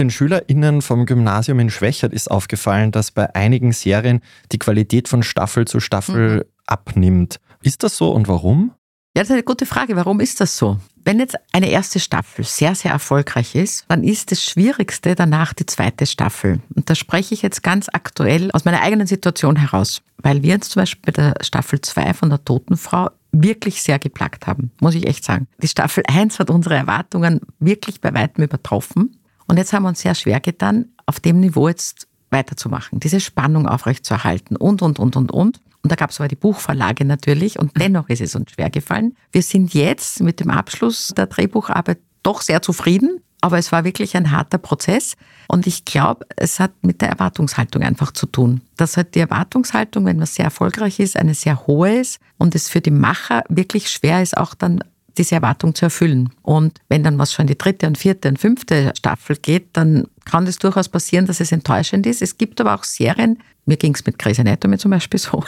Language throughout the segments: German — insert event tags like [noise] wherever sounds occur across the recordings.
Den SchülerInnen vom Gymnasium in Schwächert ist aufgefallen, dass bei einigen Serien die Qualität von Staffel zu Staffel mhm. abnimmt. Ist das so und warum? Ja, das ist eine gute Frage. Warum ist das so? Wenn jetzt eine erste Staffel sehr, sehr erfolgreich ist, dann ist das Schwierigste danach die zweite Staffel. Und da spreche ich jetzt ganz aktuell aus meiner eigenen Situation heraus, weil wir jetzt zum Beispiel bei der Staffel 2 von der Totenfrau wirklich sehr geplagt haben, muss ich echt sagen. Die Staffel 1 hat unsere Erwartungen wirklich bei weitem übertroffen. Und jetzt haben wir uns sehr schwer getan, auf dem Niveau jetzt weiterzumachen, diese Spannung aufrechtzuerhalten und, und, und, und, und. Und da gab es aber die Buchverlage natürlich und dennoch ist es uns schwer gefallen. Wir sind jetzt mit dem Abschluss der Drehbucharbeit doch sehr zufrieden, aber es war wirklich ein harter Prozess und ich glaube, es hat mit der Erwartungshaltung einfach zu tun. Dass halt die Erwartungshaltung, wenn man sehr erfolgreich ist, eine sehr hohe ist und es für die Macher wirklich schwer ist, auch dann diese Erwartung zu erfüllen. Und wenn dann was schon in die dritte und vierte und fünfte Staffel geht, dann kann es durchaus passieren, dass es enttäuschend ist. Es gibt aber auch Serien, mir ging es mit Grey's Anatomy zum Beispiel [laughs] so,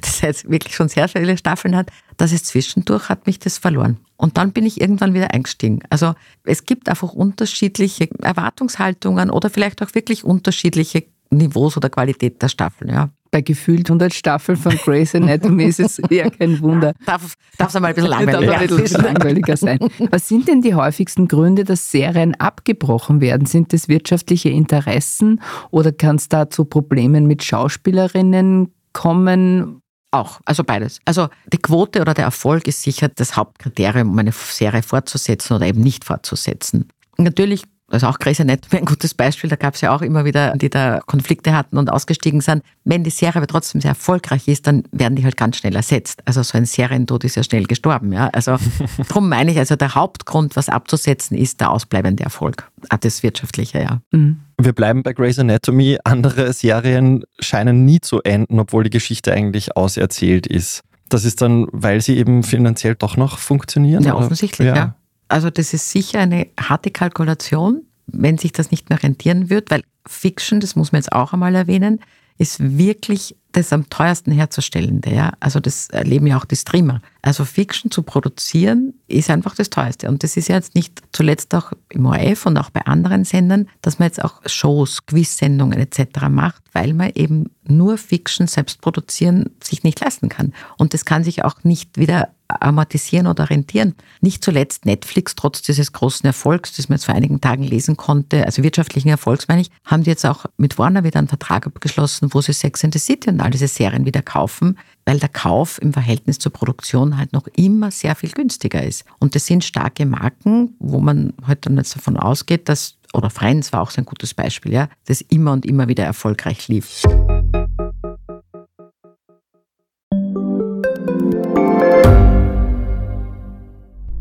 das jetzt wirklich schon sehr viele Staffeln hat, dass es zwischendurch hat mich das verloren. Und dann bin ich irgendwann wieder eingestiegen. Also es gibt einfach unterschiedliche Erwartungshaltungen oder vielleicht auch wirklich unterschiedliche Niveaus oder Qualität der Staffeln. Ja bei gefühlt 100 Staffeln von Grey's Anatomy ist es [laughs] eher kein Wunder. Darf es einmal ein bisschen langweiliger, ein bisschen langweiliger sein. Was sind denn die häufigsten Gründe, dass Serien abgebrochen werden? Sind das wirtschaftliche Interessen oder kann es da zu Problemen mit Schauspielerinnen kommen? Auch, also beides. Also die Quote oder der Erfolg ist sicher das Hauptkriterium, um eine Serie fortzusetzen oder eben nicht fortzusetzen. Natürlich also auch Grey's Anatomy ein gutes Beispiel, da gab es ja auch immer wieder, die da Konflikte hatten und ausgestiegen sind. Wenn die Serie aber trotzdem sehr erfolgreich ist, dann werden die halt ganz schnell ersetzt. Also so ein Serientod ist ja schnell gestorben. Ja? Also [laughs] darum meine ich, also der Hauptgrund, was abzusetzen, ist der ausbleibende Erfolg. Ah, das Wirtschaftliche, ja. Mhm. Wir bleiben bei Grey's Anatomy. Andere Serien scheinen nie zu enden, obwohl die Geschichte eigentlich auserzählt ist. Das ist dann, weil sie eben finanziell doch noch funktionieren? Ja, offensichtlich, ja. ja. Also das ist sicher eine harte Kalkulation, wenn sich das nicht mehr rentieren wird, weil Fiction, das muss man jetzt auch einmal erwähnen, ist wirklich das am teuersten herzustellende. Ja? Also das erleben ja auch die Streamer. Also Fiction zu produzieren ist einfach das teuerste. Und das ist ja jetzt nicht zuletzt auch im ORF und auch bei anderen Sendern, dass man jetzt auch Shows, Quiz-Sendungen etc. macht, weil man eben nur Fiction selbst produzieren sich nicht leisten kann. Und das kann sich auch nicht wieder amortisieren oder rentieren. Nicht zuletzt Netflix, trotz dieses großen Erfolgs, das man jetzt vor einigen Tagen lesen konnte, also wirtschaftlichen Erfolgs meine ich, haben die jetzt auch mit Warner wieder einen Vertrag abgeschlossen, wo sie Sex and the City und all diese Serien wieder kaufen, weil der Kauf im Verhältnis zur Produktion halt noch immer sehr viel günstiger ist. Und das sind starke Marken, wo man heute halt dann jetzt davon ausgeht, dass, oder Friends war auch so ein gutes Beispiel, ja, das immer und immer wieder erfolgreich lief.